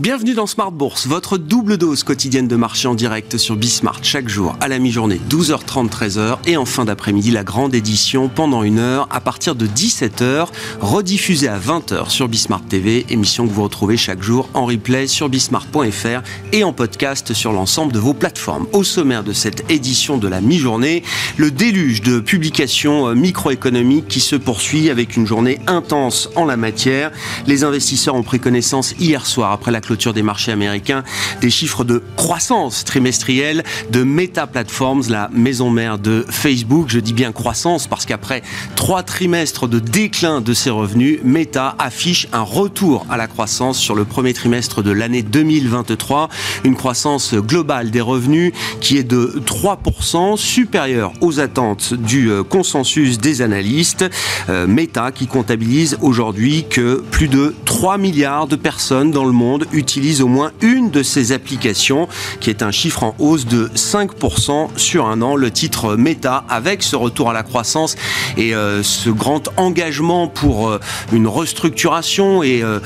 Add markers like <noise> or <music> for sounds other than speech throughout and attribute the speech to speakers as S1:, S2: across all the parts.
S1: Bienvenue dans Smart Bourse, votre double dose quotidienne de marché en direct sur Bismart chaque jour à la mi-journée 12h30 13h et en fin d'après-midi la grande édition pendant une heure à partir de 17h rediffusée à 20h sur Bismart TV, émission que vous retrouvez chaque jour en replay sur bismart.fr et en podcast sur l'ensemble de vos plateformes. Au sommaire de cette édition de la mi-journée, le déluge de publications euh, microéconomiques qui se poursuit avec une journée intense en la matière. Les investisseurs ont pris connaissance hier soir après la clôture des marchés américains des chiffres de croissance trimestrielle de Meta Platforms, la maison mère de Facebook. Je dis bien croissance parce qu'après trois trimestres de déclin de ses revenus, Meta affiche un retour à la croissance sur le premier trimestre de l'année 2023. Une croissance globale des revenus qui est de 3% supérieure aux attentes du euh, consensus des analystes. Euh, Meta qui comptabilise aujourd'hui que plus de 3 milliards de personnes dans le monde utilise au moins une de ces applications, qui est un chiffre en hausse de 5% sur un an. Le titre Meta, avec ce retour à la croissance et euh, ce grand engagement pour euh, une restructuration et euh,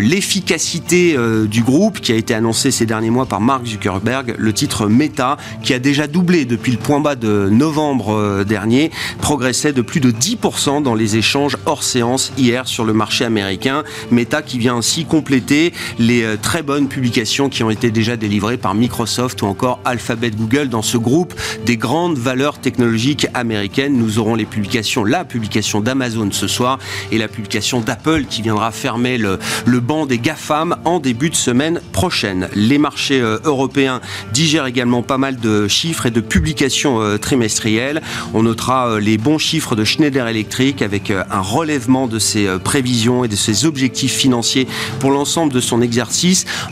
S1: l'efficacité du groupe qui a été annoncé ces derniers mois par Mark Zuckerberg, le titre Meta, qui a déjà doublé depuis le point bas de novembre dernier, progressait de plus de 10% dans les échanges hors séance hier sur le marché américain. Meta qui vient ainsi compléter les euh, très bonnes publications qui ont été déjà délivrées par Microsoft ou encore Alphabet Google dans ce groupe des grandes valeurs technologiques américaines. Nous aurons les publications, la publication d'Amazon ce soir et la publication d'Apple qui viendra fermer le, le banc des GAFAM en début de semaine prochaine. Les marchés euh, européens digèrent également pas mal de chiffres et de publications euh, trimestrielles. On notera les bons chiffres de Schneider Electric avec un relèvement de ses prévisions et de ses objectifs financiers pour l'ensemble de son exercice.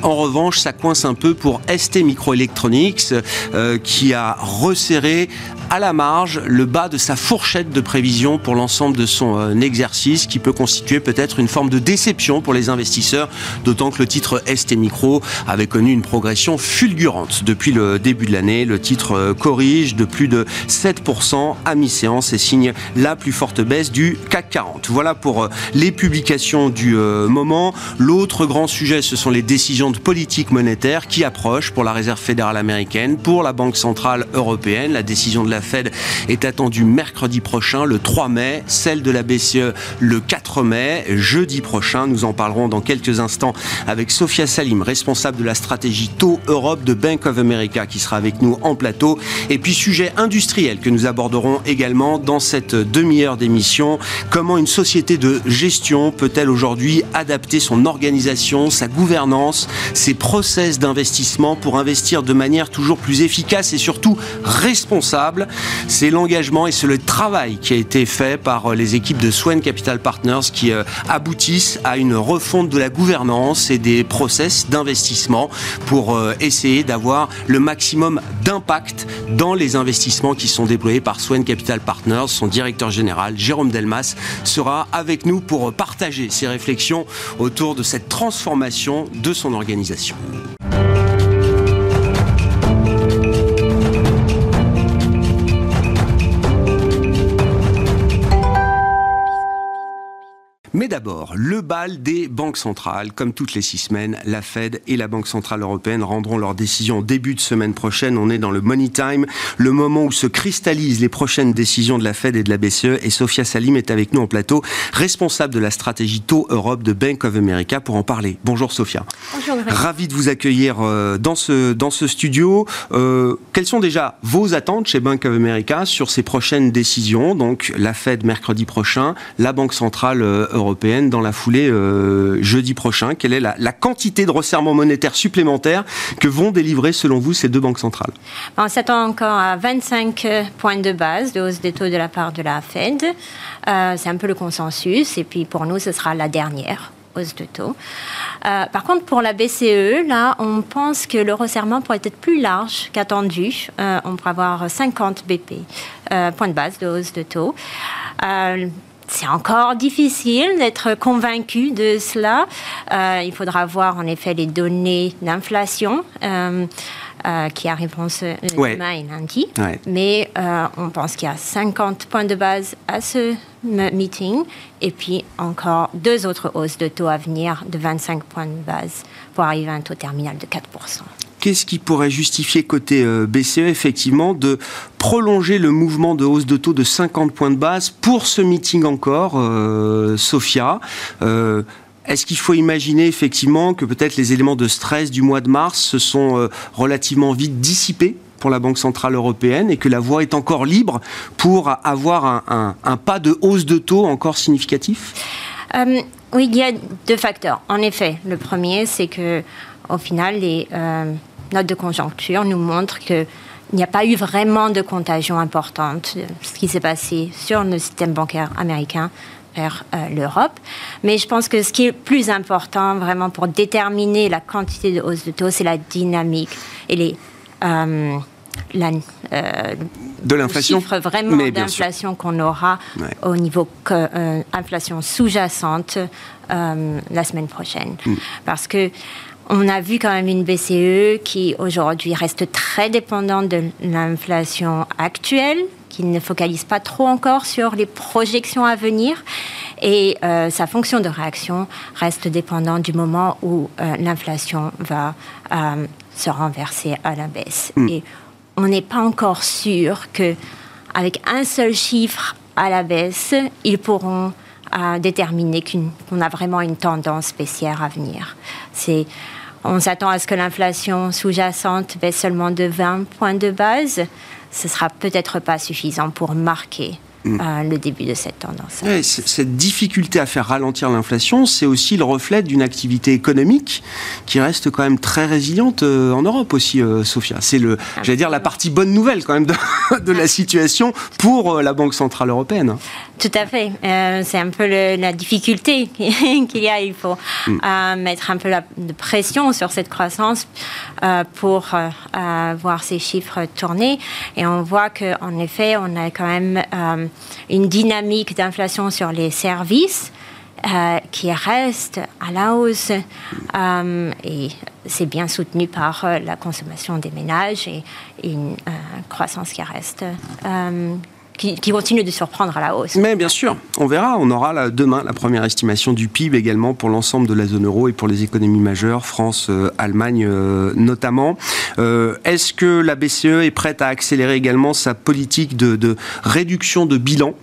S1: En revanche, ça coince un peu pour ST Microelectronics euh, qui a resserré à la marge le bas de sa fourchette de prévision pour l'ensemble de son euh, exercice qui peut constituer peut-être une forme de déception pour les investisseurs, d'autant que le titre ST Micro avait connu une progression fulgurante depuis le début de l'année. Le titre euh, corrige de plus de 7% à mi-séance et signe la plus forte baisse du CAC 40. Voilà pour les publications du moment. L'autre grand sujet, ce sont les décisions de politique monétaire qui approchent pour la Réserve fédérale américaine, pour la Banque centrale européenne. La décision de la Fed est attendue mercredi prochain, le 3 mai, celle de la BCE le 4 mai, jeudi prochain. Nous en parlerons dans quelques instants avec Sophia Salim, responsable de la stratégie taux Europe de Bank of America, qui sera avec nous en plateau. Et puis sujet industriel que nous aborderons également dans cette demi-heure d'émission. Comment une société de gestion peut-elle aujourd'hui adapter son organisation, sa gouvernance, ses process d'investissement pour investir de manière toujours plus efficace et surtout responsable c'est l'engagement et c'est le travail qui a été fait par euh, les équipes de Swen Capital Partners qui euh, aboutissent à une refonte de la gouvernance et des process d'investissement pour euh, essayer d'avoir le maximum d'impact dans les investissements qui sont déployés par Swen Capital Partners. Son directeur général, Jérôme Delmas, sera avec nous pour partager ses réflexions autour de cette transformation de son organisation. Mais d'abord, le bal des banques centrales. Comme toutes les six semaines, la Fed et la Banque Centrale Européenne rendront leurs décisions début de semaine prochaine. On est dans le money time, le moment où se cristallisent les prochaines décisions de la Fed et de la BCE. Et Sophia Salim est avec nous en plateau, responsable de la stratégie taux Europe de Bank of America pour en parler. Bonjour Sophia.
S2: Bonjour.
S1: Ravi de vous accueillir euh, dans ce, dans ce studio. Euh, quelles sont déjà vos attentes chez Bank of America sur ces prochaines décisions? Donc la Fed mercredi prochain, la Banque Centrale Européenne dans la foulée euh, jeudi prochain. Quelle est la, quantité de resserrement monétaire supplémentaire que vont délivrer selon vous ces deux banques centrales?
S2: On s'attend encore à 25 points de base de hausse des taux de la part de la Fed. Euh, c'est un peu le consensus et puis pour nous ce sera la dernière hausse de taux. Euh, par contre, pour la BCE, là, on pense que le resserrement pourrait être plus large qu'attendu. on pourrait avoir 50 BP, points de base de hausse de taux c'est encore difficile d'être convaincu de cela. Euh, il faudra voir en effet les données d'inflation. Euh, qui arriveront ce, demain et lundi. Mais on pense qu'il y a 50 points de base à ce meeting et puis encore deux autres hausses de taux à venir de 25 points de base pour arriver à un taux terminal de 4%
S1: qu'est-ce qui pourrait justifier côté euh, BCE effectivement de prolonger le mouvement de hausse de taux de 50 points de base pour ce meeting encore, euh, Sophia? Euh, est-ce qu'il faut imaginer effectivement que peut-être les éléments de stress du mois de mars se sont relativement vite dissipés pour la Banque Centrale Européenne et que la voie est encore libre pour avoir un, un pas de hausse de taux encore significatif?
S2: Oui, il y a deux facteurs. En effet, le premier, c'est que au final, les note de conjoncture nous montre qu'il n'y a pas eu vraiment de contagion importante, ce qui s'est passé sur le système bancaire américain vers euh, l'Europe. Mais je pense que ce qui est plus important vraiment pour déterminer la quantité de hausse de taux, c'est la dynamique et les... Euh, la,
S1: euh, de l'inflation
S2: chiffre vraiment d'inflation qu'on aura au niveau euh, inflation sous-jacente la semaine prochaine. Mm. Parce que on a vu quand même une BCE qui aujourd'hui reste très dépendante de l'inflation actuelle, qui ne focalise pas trop encore sur les projections à venir. Et euh, sa fonction de réaction reste dépendante du moment où euh, l'inflation va euh, se renverser à la baisse. Hmm. Et on n'est pas encore sûr que avec un seul chiffre à la baisse, ils pourront déterminer qu'on a vraiment une tendance spéciale à venir. C'est on s'attend à ce que l'inflation sous-jacente baisse seulement de 20 points de base. Ce sera peut-être pas suffisant pour marquer Le début de cette tendance.
S1: cette difficulté à faire ralentir l'inflation, c'est aussi le reflet d'une activité économique qui reste quand même très résiliente euh, en Europe aussi, euh, Sophia. C'est le, j'allais dire, la partie bonne nouvelle quand même de, <laughs> la situation pour euh, la Banque centrale européenne.
S2: Tout à fait. c'est un peu la difficulté <laughs> qu'il y a. Il faut mm. mettre un peu de pression sur cette croissance pour voir ces chiffres tourner. Et on voit qu'en effet, on a quand même une dynamique d'inflation sur les services euh, qui reste à la hausse. Euh, et c'est bien soutenu par euh, la consommation des ménages et, une croissance qui reste qui, continue de surprendre à la hausse.
S1: Mais bien sûr, on verra. On aura demain la première estimation du PIB également pour l'ensemble de la zone euro et pour les économies majeures, France, euh, Allemagne euh, notamment. Euh, est-ce que la BCE est prête à accélérer également sa politique de, réduction de bilan?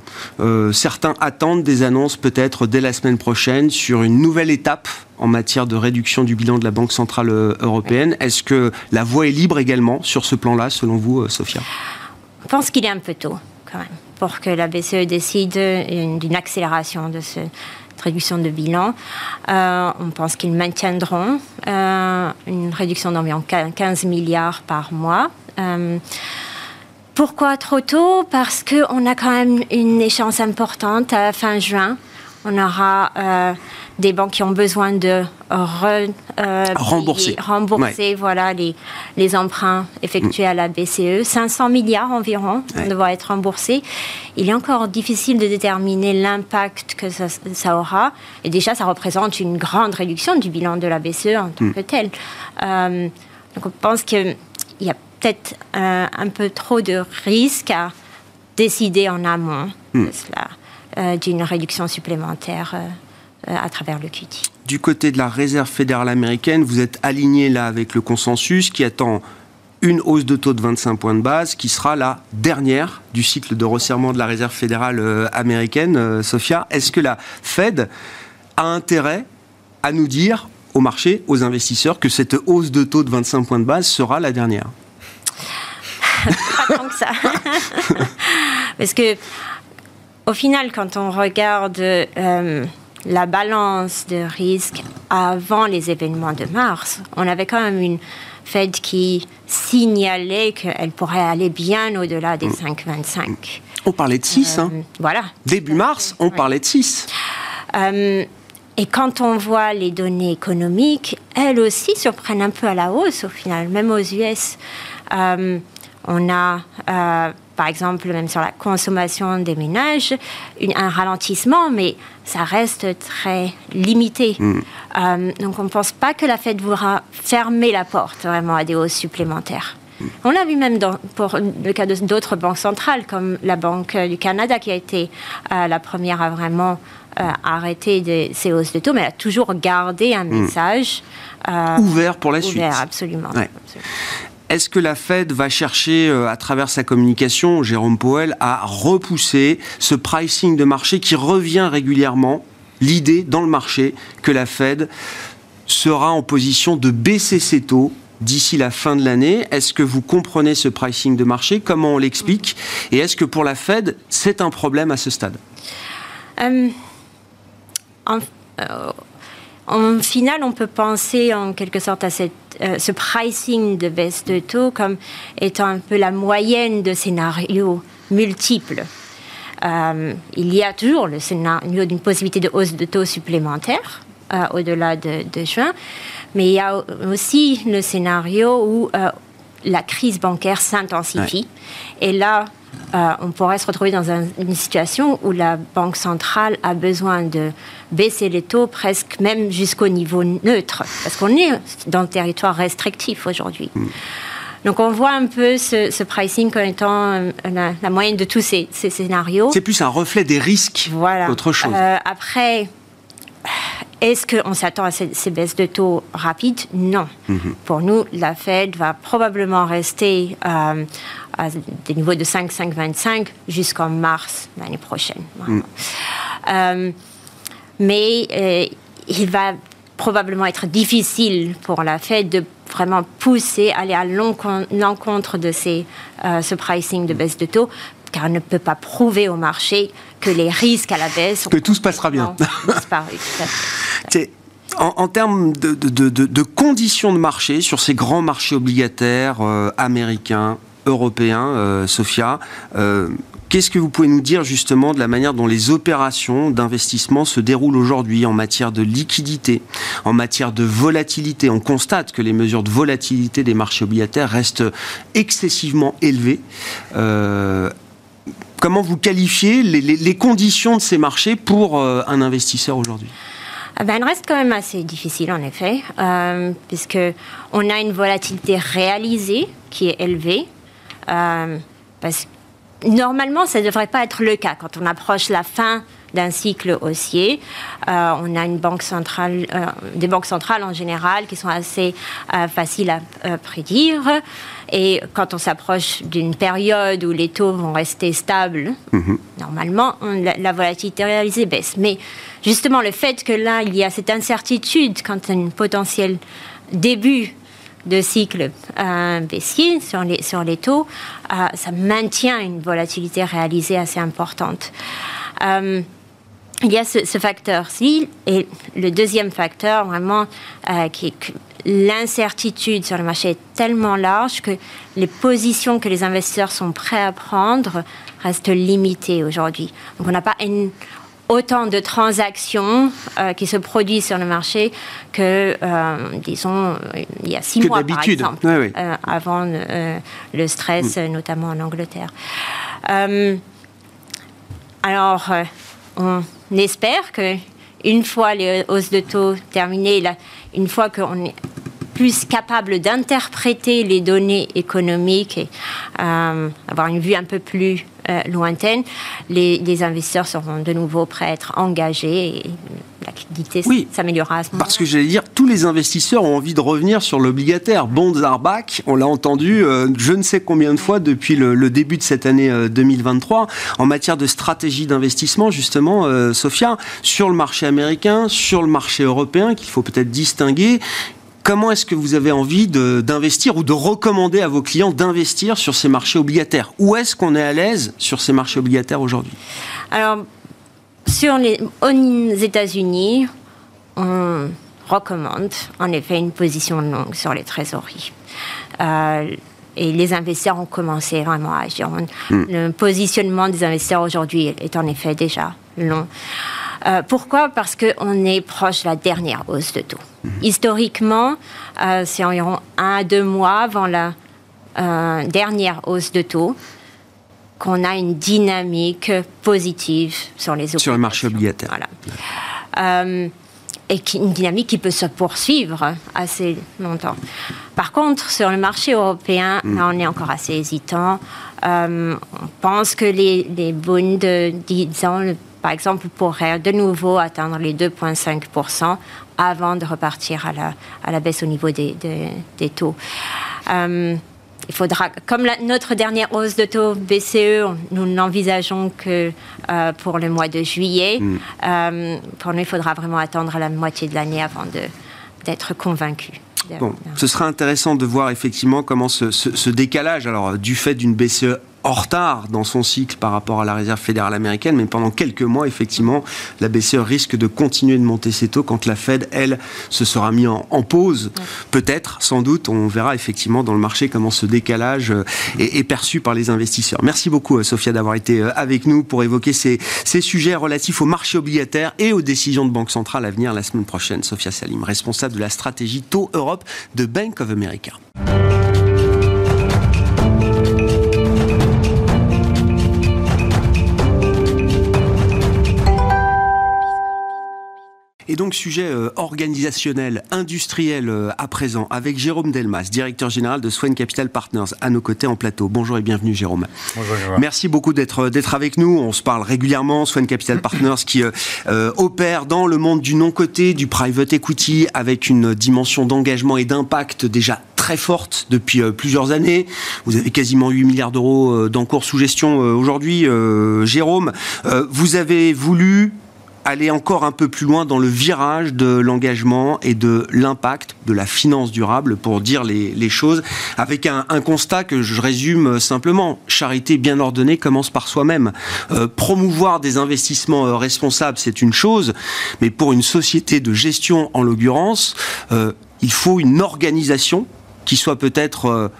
S1: Certains attendent des annonces peut-être dès la semaine prochaine sur une nouvelle étape en matière de réduction du bilan de la Banque Centrale Européenne. Est-ce que la voie est libre également sur ce plan-là, selon vous, Sophia?
S2: Je pense qu'il est un peu tôt pour que la BCE décide d'une accélération de cette réduction de bilan. Euh, on pense qu'ils maintiendront euh, une réduction d'environ 15 milliards par mois. Euh, pourquoi trop tôt? Parce qu'on a quand même une échéance importante à fin juin. On aura des banques qui ont besoin de
S1: euh, rembourser,
S2: rembourser voilà, les, les emprunts effectués à la BCE. 500 milliards environ ouais. être remboursés. Il est encore difficile de déterminer l'impact que ça, aura. Et déjà, ça représente une grande réduction du bilan de la BCE en tant mm. que tel. Euh, donc on pense qu'il y a peut-être euh, un peu trop de risques à décider en amont de cela, d'une réduction supplémentaire euh, à travers le QT.
S1: Du côté de la réserve fédérale américaine, vous êtes aligné là avec le consensus qui attend une hausse de taux de 25 points de base qui sera la dernière du cycle de resserrement de la réserve fédérale euh, américaine. Euh, Sophia, est-ce que la Fed a intérêt à nous dire au marché, aux investisseurs, que cette hausse de taux de 25 points de base sera la dernière? <laughs>
S2: Pas tant que ça. <laughs> Parce que, au final, quand on regarde la balance de risque avant les événements de mars, on avait quand même une Fed qui signalait qu'elle pourrait aller bien au-delà des 5,25. Mm.
S1: On parlait de 6, hein. euh,
S2: Voilà.
S1: Début mars, on parlait de 6.
S2: Euh, et quand on voit les données économiques, elles aussi surprennent un peu à la hausse au final, même aux US. Euh, on a par exemple, même sur la consommation des ménages, un ralentissement, mais ça reste très limité. Mm. Euh, donc on ne pense pas que la Fed voudra fermer la porte vraiment à des hausses supplémentaires. Mm. On l'a vu même dans, pour le cas d'autres banques centrales, comme la Banque du Canada, qui a été euh, la première à vraiment arrêter ces hausses de taux, mais elle a toujours gardé un mm. message
S1: ouvert pour la
S2: suite.
S1: Ouvert,
S2: absolument.
S1: Est-ce que la Fed va chercher, euh, à travers sa communication, Jérôme Powell, à repousser ce pricing de marché qui revient régulièrement L'idée dans le marché que la Fed sera en position de baisser ses taux d'ici la fin de l'année? Est-ce que vous comprenez ce pricing de marché? Comment on l'explique? Et est-ce que pour la Fed, c'est un problème à ce stade?
S2: Euh, euh, en final, on peut penser en quelque sorte à cette, euh, ce pricing de baisse de taux comme étant un peu la moyenne de scénarios multiples. Euh, il y a toujours le scénario d'une possibilité de hausse de taux supplémentaire euh, au-delà de, juin, mais il y a aussi le scénario où la crise bancaire s'intensifie. Et là, euh, on pourrait se retrouver dans une situation où la Banque centrale a besoin de baisser les taux presque même jusqu'au niveau neutre, parce qu'on est dans le territoire restrictif aujourd'hui. Mm. Donc on voit un peu ce, pricing comme étant euh, la, moyenne de tous ces, scénarios.
S1: C'est plus un reflet des risques voilà. qu'autre chose.
S2: Euh, après, est-ce qu'on s'attend à ces, baisses de taux rapides? Non. Mm-hmm. Pour nous, la Fed va probablement rester à des niveaux de 5, 5,25 jusqu'en mars l'année prochaine. Mm. Euh, mais euh, il va probablement être difficile pour la Fed de vraiment pousser, aller à l'encontre de ces, euh, ce pricing de baisse de taux, car elle ne peut pas prouver au marché que les risques à la baisse...
S1: Que tout se passera bien. <laughs> En, en, termes de, de, de, de, conditions de marché sur ces grands marchés obligataires américains, européen, euh, Sophia. Euh, qu'est-ce que vous pouvez nous dire justement de la manière dont les opérations d'investissement se déroulent aujourd'hui en matière de liquidité, en matière de volatilité? On constate que les mesures de volatilité des marchés obligataires restent excessivement élevées. Euh, comment vous qualifiez les, conditions de ces marchés pour un investisseur aujourd'hui?
S2: Ah ben, elle reste quand même assez difficile en effet, puisque on a une volatilité réalisée qui est élevée, euh, parce que normalement, ça ne devrait pas être le cas. Quand on approche la fin d'un cycle haussier. Euh, on a une banque centrale, euh, des banques centrales en général qui sont assez faciles à prédire. Et quand on s'approche d'une période où les taux vont rester stables, mhm. normalement, la, la, volatilité réalisée baisse. Mais justement, le fait que là, il y a cette incertitude quant à un potentiel début de cycle euh, baissier sur les, sur les taux, euh, ça maintient une volatilité réalisée assez importante. Euh, il y a ce, facteur-ci, et le deuxième facteur, vraiment, qui est que l'incertitude sur le marché est tellement large que les positions que les investisseurs sont prêts à prendre restent limitées aujourd'hui. Donc on n'a pas une, autant de transactions euh, qui se produisent sur le marché que, euh, disons, il y a six mois, par exemple, euh, avant le stress, mm. notamment en Angleterre. alors, on espère que une fois les hausses de taux terminées, une fois qu'on est plus capable d'interpréter les données économiques et avoir une vue un peu plus euh, lointaine, les, investisseurs seront de nouveau prêts à être engagés et la liquidité s'améliorera à ce moment
S1: Parce que j'allais dire, tous les investisseurs ont envie de revenir sur l'obligataire. Bonds are back, on l'a entendu euh, je ne sais combien de fois depuis le, début de cette année 2023. Euh, en matière de stratégie d'investissement, justement, Sophia, sur le marché américain, sur le marché européen, qu'il faut peut-être distinguer, Comment est-ce que vous avez envie d'investir ou de recommander à vos clients d'investir sur ces marchés obligataires? Où est-ce qu'on est à l'aise sur ces marchés obligataires aujourd'hui?
S2: Alors, sur les, aux États-Unis, on recommande en effet une position longue sur les trésoreries. Euh, et les investisseurs ont commencé vraiment à agir. Hmm. Le positionnement des investisseurs aujourd'hui est en effet déjà long. Euh, pourquoi? Parce qu'on est proche de la dernière hausse de taux. Historiquement, euh, c'est environ un à deux mois avant la euh, dernière hausse de taux. qu'on a une dynamique positive sur les
S1: Sur le marché obligataire.
S2: Voilà. Et une dynamique qui peut se poursuivre assez longtemps. Par contre, sur le marché européen, mm. on est encore assez hésitant. On pense que les, les bonds de 10 ans, par exemple, pourraient de nouveau atteindre les 2,5% avant de repartir à la, à la baisse au niveau des, des, taux. Euh, il faudra, comme notre dernière hausse de taux BCE, nous n'envisageons que euh, pour le mois de juillet. Mm. Euh, pour nous, il faudra vraiment attendre la moitié de l'année avant d'être convaincu.
S1: Bon, ce sera intéressant de voir effectivement comment ce, ce décalage, alors du fait d'une BCE en retard dans son cycle par rapport à la réserve fédérale américaine, mais pendant quelques mois, effectivement, la BCE risque de continuer de monter ses taux quand la Fed, elle, se sera mis en, pause. Peut-être, sans doute, on verra effectivement dans le marché comment ce décalage euh, est, perçu par les investisseurs. Merci beaucoup, euh, Sophia, d'avoir été euh, avec nous pour évoquer ces, ces sujets relatifs au marché obligataire et aux décisions de Banque centrale à venir la semaine prochaine. Sophia Salim, responsable de la stratégie Taux Europe de Bank of America. Et donc, sujet euh, organisationnel, industriel euh, à présent, avec Jérôme Delmas, directeur général de Swen Capital Partners, à nos côtés en plateau. Bonjour et bienvenue, Jérôme. Bonjour, Jérôme. Merci beaucoup d'être euh, d'être avec nous. On se parle régulièrement. Swen Capital Partners qui opère dans le monde du non-coté, du private equity, avec une dimension d'engagement et d'impact déjà très forte depuis plusieurs années. Vous avez quasiment 8 milliards d'euros d'encours sous gestion aujourd'hui, Jérôme. Vous avez voulu aller encore un peu plus loin dans le virage de l'engagement et de l'impact de la finance durable pour dire les, choses, avec un, constat que je résume simplement. Charité bien ordonnée commence par soi-même. Euh, promouvoir des investissements euh, responsables, c'est une chose, mais pour une société de gestion, en l'occurrence, euh, il faut une organisation qui soit peut-être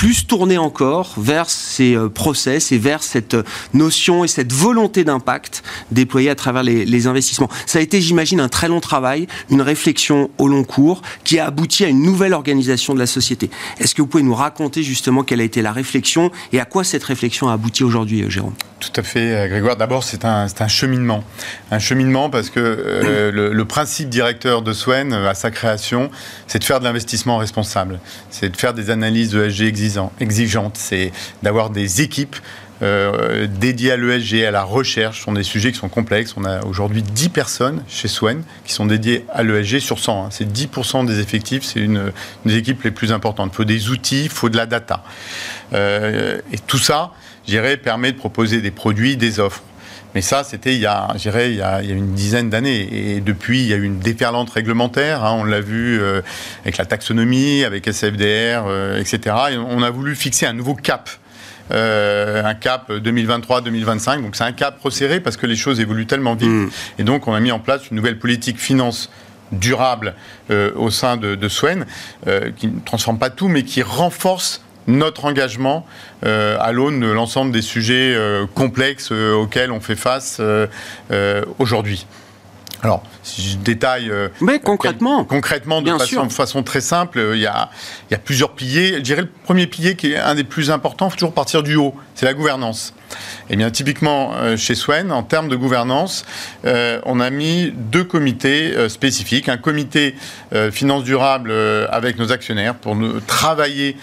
S1: plus tourner encore vers ces euh, process et vers cette euh, notion et cette volonté d'impact déployée à travers les, investissements. Ça a été, j'imagine, un très long travail, une réflexion au long cours qui a abouti à une nouvelle organisation de la société. Est-ce que vous pouvez nous raconter justement quelle a été la réflexion et à quoi cette réflexion a abouti aujourd'hui, euh, Jérôme?
S3: Tout à fait, Grégoire. D'abord, c'est un, un, cheminement. Un cheminement parce que <coughs> le, principe directeur de Swen, à sa création, c'est de faire de l'investissement responsable. C'est de faire des analyses de SG existantes exigeante, c'est d'avoir des équipes euh, dédiées à l'ESG, à la recherche, ce sont des sujets qui sont complexes. On a aujourd'hui 10 personnes chez Swen qui sont dédiées à l'ESG sur 100. Hein. C'est 10% des effectifs, c'est une, des équipes les plus importantes. Il faut des outils, il faut de la data. Euh, et tout ça, je permet de proposer des produits, des offres. Mais ça, c'était il, y a, il, y a, il y a une dizaine d'années. Et depuis, il y a eu une déferlante réglementaire. Hein, on l'a vu euh, avec la taxonomie, avec SFDR, euh, etc. Et on a voulu fixer un nouveau cap. Euh, un cap 2023-2025. Donc c'est un cap resserré parce que les choses évoluent tellement vite. Mm. Et donc on a mis en place une nouvelle politique finance durable au sein de, de Swen, qui ne transforme pas tout, mais qui renforce notre engagement euh, à l'aune de l'ensemble des sujets euh, complexes euh, auxquels on fait face aujourd'hui. Si je détaille.
S1: Mais concrètement.
S3: concrètement, de façon, façon, très simple, il y, a, il y a plusieurs piliers. Je dirais le premier pilier qui est un des plus importants, il faut toujours partir du haut, c'est la gouvernance. Eh bien, typiquement, euh, chez Swen, en termes de gouvernance, euh, on a mis deux comités euh, spécifiques. Un comité finance durable avec nos actionnaires pour nous travailler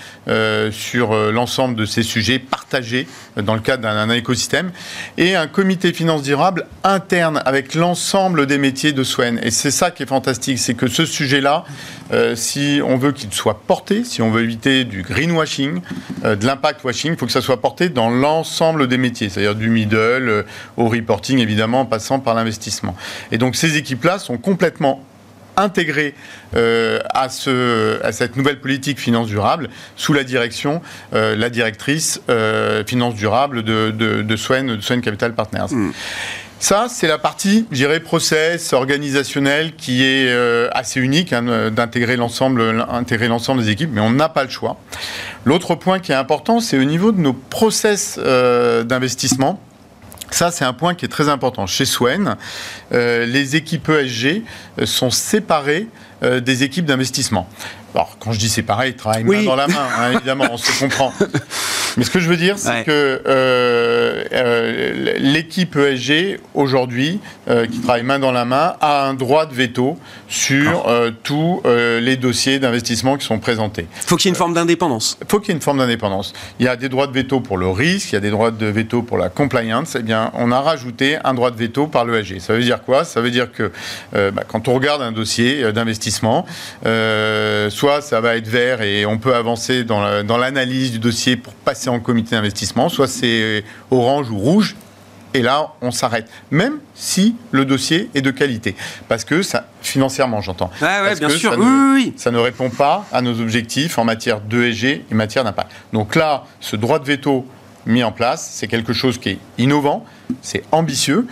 S3: sur l'ensemble de ces sujets partagés dans le cadre d'un écosystème. Et un comité finance durable interne avec l'ensemble des métiers de Swen. Et c'est ça qui est fantastique, c'est que ce sujet-là, si on veut qu'il soit porté, si on veut éviter du greenwashing, de l'impact washing, il faut que ça soit porté dans l'ensemble des métiers c'est-à-dire du middle euh, au reporting, évidemment, en passant par l'investissement. Et donc ces équipes-là sont complètement intégrées euh, à, ce, à cette nouvelle politique finance durable sous la direction, euh, la directrice finance durable de, de, de, Swen, Capital Partners. Hmm. Ça, c'est la partie, je dirais, process organisationnel qui est assez unique, hein, d'intégrer l'ensemble, intégrer l'ensemble des équipes, mais on n'a pas le choix. L'autre point qui est important, c'est au niveau de nos process euh, d'investissement. Ça, c'est un point qui est très important. Chez Swen, euh, les équipes ESG euh, sont séparées des équipes d'investissement. Alors, quand je dis séparées, ils travaillent main dans la main, hein, <laughs> évidemment, on se comprend. Mais ce que je veux dire, c'est que l'équipe ESG, aujourd'hui, qui travaille main dans la main, a un droit de veto sur tous les dossiers d'investissement qui sont présentés.
S1: Il faut qu'il y ait une forme d'indépendance.
S3: Il faut qu'il y ait une forme d'indépendance. Il y a des droits de veto pour le risque, il y a des droits de veto pour la compliance. Eh bien, on a rajouté un droit de veto par l'ESG. Ça veut dire quoi? Ça veut dire que bah, quand on regarde un dossier d'investissement, soit ça va être vert et on peut avancer dans l'analyse du dossier pour passer en comité d'investissement, soit c'est orange ou rouge, et là, on s'arrête. Même si le dossier est de qualité. Parce que ça, financièrement, j'entends.
S1: Ouais, bien sûr.
S3: Ça,
S1: oui,
S3: ne,
S1: oui.
S3: ça ne répond pas à nos objectifs en matière d'ESG et matière d'impact. Donc là, ce droit de veto mis en place, c'est quelque chose qui est innovant, c'est ambitieux.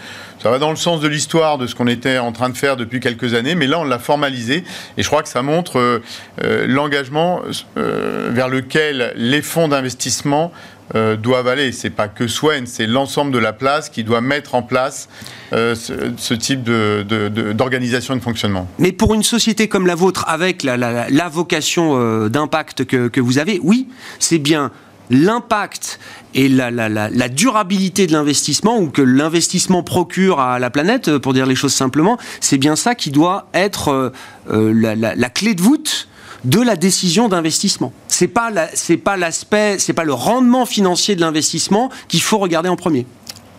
S3: Ça va dans le sens de l'histoire de ce qu'on était en train de faire depuis quelques années, mais là on l'a formalisé et je crois que ça montre euh, euh, l'engagement euh, vers lequel les fonds d'investissement doivent aller. C'est pas que Swen, c'est l'ensemble de la place qui doit mettre en place ce, type d'organisation de, fonctionnement.
S1: Mais pour une société comme la vôtre, avec la, vocation d'impact que vous avez, oui, c'est bien l'impact et la, durabilité de l'investissement ou que l'investissement procure à la planète, euh, pour dire les choses simplement, c'est bien ça qui doit être euh, euh, la, clé de voûte de la décision d'investissement. C'est pas c'est pas l'aspect, c'est pas le rendement financier de l'investissement qu'il faut regarder en premier.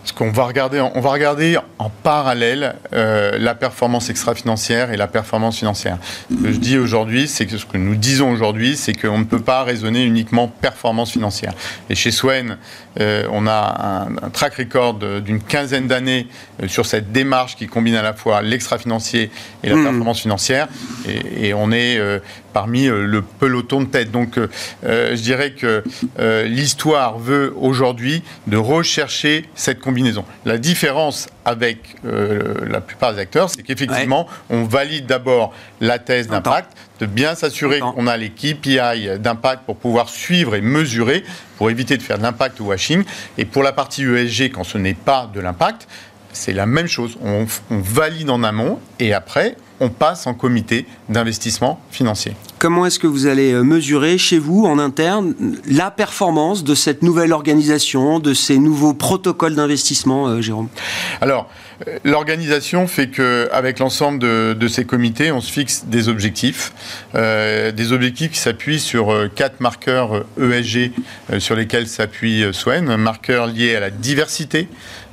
S3: Ce qu'on va regarder, on va regarder en parallèle euh, la performance extra-financière et la performance financière. Ce que je dis aujourd'hui, c'est que ce que nous disons aujourd'hui, c'est qu'on ne peut pas raisonner uniquement performance financière. Et chez Swen, euh, on a un, track record d'une quinzaine d'années euh, sur cette démarche qui combine à la fois l'extra-financier et la mmh. performance financière. Et, on est parmi le peloton de tête. Donc, je dirais que l'histoire veut aujourd'hui de rechercher cette combinaison la différence avec euh, la plupart des acteurs, c'est qu'effectivement, on valide d'abord la thèse d'impact, de bien s'assurer qu'on a les KPI d'impact pour pouvoir suivre et mesurer, pour éviter de faire de l'impact washing. Et pour la partie ESG, quand ce n'est pas de l'impact, c'est la même chose. On, on valide en amont et après, on passe en comité d'investissement financier.
S1: Comment est-ce que vous allez euh, mesurer chez vous, en interne, la performance de cette nouvelle organisation, de ces nouveaux protocoles d'investissement, euh, Jérôme?
S3: Alors, l'organisation fait qu'avec l'ensemble de, ces comités, on se fixe des objectifs, des objectifs qui s'appuient sur quatre marqueurs ESG sur lesquels s'appuie Swen, marqueurs liés à la diversité,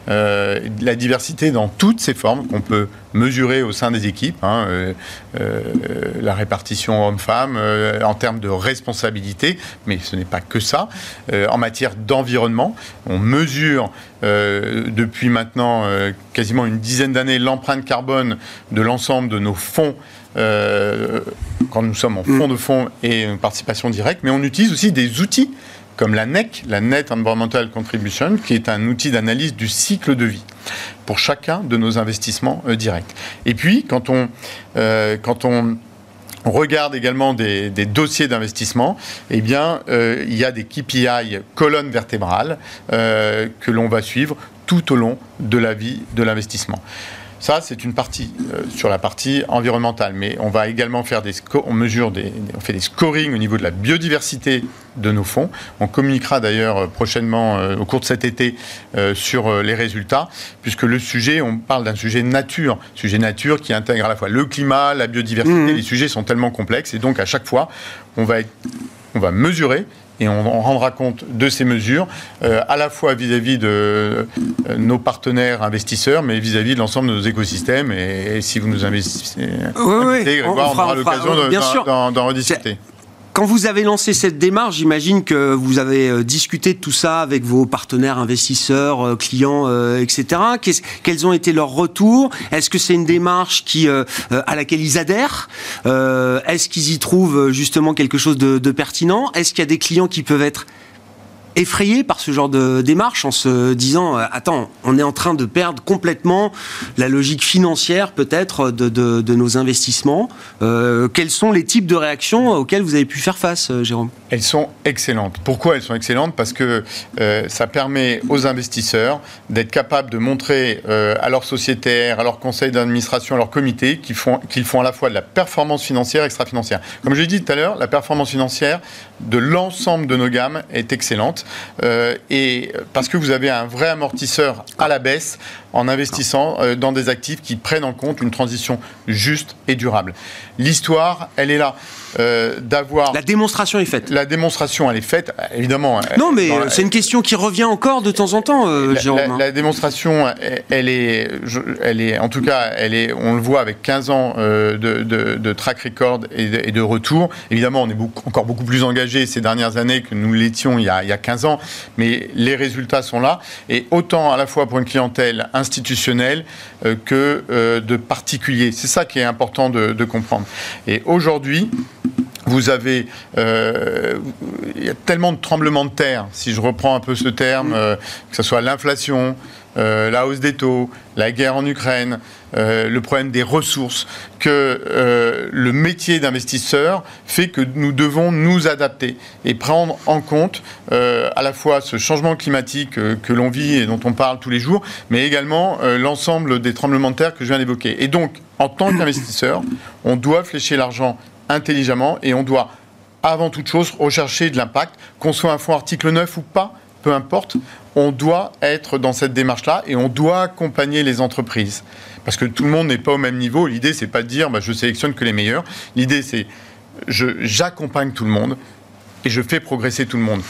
S3: euh, la diversité dans toutes ses formes qu'on peut mesurer au sein des équipes, hein, euh, euh, la répartition homme-femme en termes de responsabilité, mais ce n'est pas que ça. en matière d'environnement, on mesure depuis maintenant quasiment une dizaine d'années l'empreinte carbone de l'ensemble de nos fonds quand nous sommes en fonds de fonds et une participation directe, mais on utilise aussi des outils comme la NEC, la Net Environmental Contribution, qui est un outil d'analyse du cycle de vie pour chacun de nos investissements euh, directs. Et puis, quand on, euh, regarde également des, dossiers d'investissement, eh bien, euh, il y a des KPI colonnes vertébrales que l'on va suivre tout au long de la vie de l'investissement. Ça, c'est une partie euh, sur la partie environnementale, mais on va également faire des on mesure des, on fait des scorings au niveau de la biodiversité de nos fonds. On communiquera d'ailleurs euh, prochainement euh, au cours de cet été sur les résultats, puisque le sujet, on parle d'un sujet nature, sujet nature qui intègre à la fois le climat, la biodiversité. Mmh. Les sujets sont tellement complexes et donc à chaque fois, on va on va mesurer et on, rendra compte de ces mesures, euh, à la fois vis-à-vis de euh, nos partenaires investisseurs, mais vis-à-vis de l'ensemble de nos écosystèmes. Et, si vous nous investissez,
S1: oui, on, aura l'occasion
S3: d'en rediscuter.
S1: Quand vous avez lancé cette démarche, j'imagine que vous avez euh, discuté de tout ça avec vos partenaires investisseurs, euh, clients, euh, etc. quels ont été leurs retours? Est-ce que c'est une démarche qui, à laquelle ils adhèrent? Est-ce qu'ils y trouvent justement quelque chose de, de pertinent? Est-ce qu'il y a des clients qui peuvent être effrayé par ce genre de démarche en se disant euh, attends, on est en train de perdre complètement la logique financière peut-être de, nos investissements. Euh, quels sont les types de réactions auxquelles vous avez pu faire face, euh, Jérôme?
S3: Elles sont excellentes. Pourquoi elles sont excellentes? Parce que ça permet aux investisseurs d'être capables de montrer à leurs sociétaires, à leurs conseils d'administration, à leurs comités qu'ils font, qu'ils font à la fois de la performance financière extra-financière. Comme je l'ai dit tout à l'heure, la performance financière de l'ensemble de nos gammes est excellente. Euh, et parce que vous avez un vrai amortisseur à la baisse en investissant dans des actifs qui prennent en compte une transition juste et durable. L'histoire, elle est là.
S1: Euh, d'avoir. La démonstration est faite.
S3: La démonstration, elle est faite, évidemment.
S1: Non, mais c'est une question qui revient encore de temps en temps, euh,
S3: la, Jérôme. La, démonstration, elle est, elle est, en tout cas, elle est, on le voit avec 15 ans euh, de, track record et de, retour. Évidemment, on est encore beaucoup plus engagé ces dernières années que nous l'étions il, y a 15 ans, mais les résultats sont là. Et autant à la fois pour une clientèle institutionnelle que de particuliers. C'est ça qui est important de comprendre. Et aujourd'hui, vous avez, euh, il y a tellement de tremblements de terre, si je reprends un peu ce terme, euh, que ce soit l'inflation, euh, la hausse des taux, la guerre en Ukraine, le problème des ressources, que le métier d'investisseur fait que nous devons nous adapter et prendre en compte à la fois ce changement climatique que l'on vit et dont on parle tous les jours, mais également l'ensemble des tremblements de terre que je viens d'évoquer. Et donc, en tant qu'investisseur, <coughs> on doit flécher l'argent intelligemment et on doit, avant toute chose, rechercher de l'impact, qu'on soit un fonds article 9 ou pas, peu importe, on doit être dans cette démarche-là et on doit accompagner les entreprises. Parce que tout le monde n'est pas au même niveau. L'idée, c'est pas de dire bah, je sélectionne que les meilleurs. L'idée, c'est j'accompagne tout le monde et je fais progresser tout le monde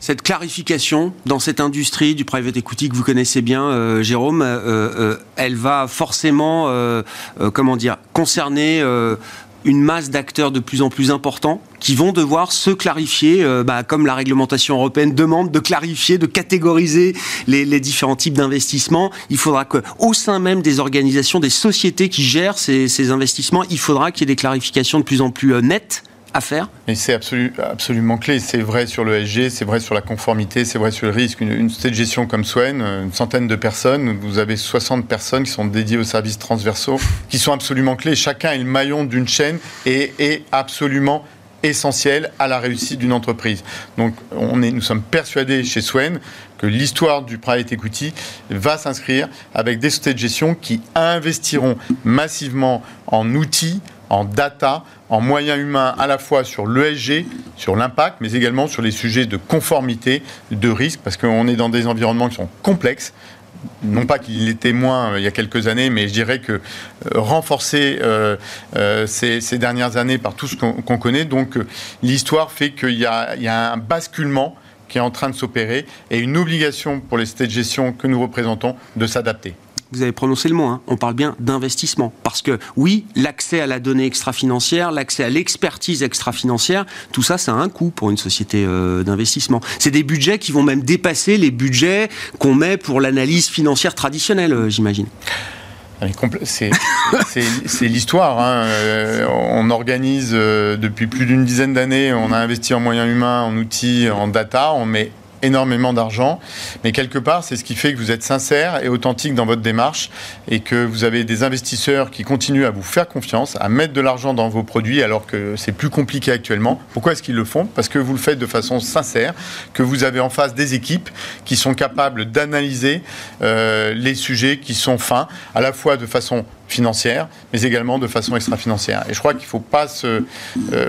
S1: cette clarification dans cette industrie du private equity que vous connaissez bien, euh, Jérôme, euh, euh, elle va forcément, comment dire, concerner une masse d'acteurs de plus en plus importants qui vont devoir se clarifier, euh, bah, comme la réglementation européenne demande de clarifier, de catégoriser les, différents types d'investissements. Il faudra qu'au sein même des organisations, des sociétés qui gèrent ces, investissements, il faudra qu'il y ait des clarifications de plus en plus euh, nettes à faire
S3: Et c'est absolument clé. C'est vrai sur le SG, c'est vrai sur la conformité, c'est vrai sur le risque. Une, une de gestion comme Swen, une centaine de personnes, vous avez 60 personnes qui sont dédiées aux services transversaux, <laughs> qui sont absolument clés. Chacun est le maillon d'une chaîne et est absolument essentiel à la réussite d'une entreprise. Donc on est, nous sommes persuadés chez Swen que l'histoire du private equity va s'inscrire avec des sociétés de gestion qui investiront massivement en outils, en data, en moyens humains à la fois sur l'ESG, sur l'impact, mais également sur les sujets de conformité, de risque, parce qu'on est dans des environnements qui sont complexes. Non pas qu'il était moins euh, il y a quelques années, mais je dirais que euh, renforcé euh, ces, dernières années par tout ce qu'on connaît, donc l'histoire fait qu'il y, y, a un basculement qui est en train de s'opérer et une obligation pour les sociétés de gestion que nous représentons de s'adapter
S1: vous avez prononcé le mot, hein. on parle bien d'investissement. Parce que oui, l'accès à la donnée extra-financière, l'accès à l'expertise extra-financière, tout ça, ça a un coût pour une société euh, d'investissement. C'est des budgets qui vont même dépasser les budgets qu'on met pour l'analyse financière traditionnelle, euh, j'imagine.
S3: C'est l'histoire. Hein. Euh, on organise depuis plus d'une dizaine d'années, on a investi en moyens humains, en outils, en data, on met énormément d'argent, mais quelque part, c'est ce qui fait que vous êtes sincère et authentique dans votre démarche et que vous avez des investisseurs qui continuent à vous faire confiance, à mettre de l'argent dans vos produits alors que c'est plus compliqué actuellement. Pourquoi est-ce qu'ils le font? Parce que vous le faites de façon sincère, que vous avez en face des équipes qui sont capables d'analyser euh, les sujets qui sont fins, à la fois de façon financière, mais également de façon extra-financière. Et je crois qu'il ne faut, pas euh,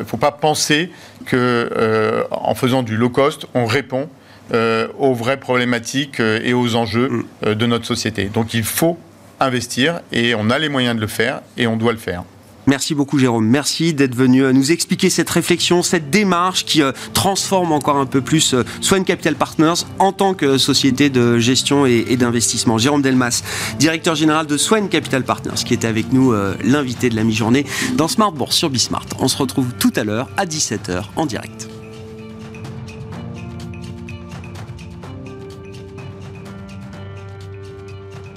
S3: faut pas penser que euh, faisant du low cost, on répond euh, aux vraies problématiques euh, et aux enjeux mm. euh, de notre société. Donc il faut investir et on a les moyens de le faire et on doit le faire.
S1: Merci beaucoup Jérôme, merci d'être venu nous expliquer cette réflexion, cette démarche qui transforme encore un peu plus Swan Capital Partners en tant que société de gestion et, d'investissement. Jérôme Delmas, directeur général de Swan Capital Partners, qui était avec nous l'invité de la mi-journée dans Smart Bourse sur Bismart. On se retrouve tout à l'heure à 17h en direct.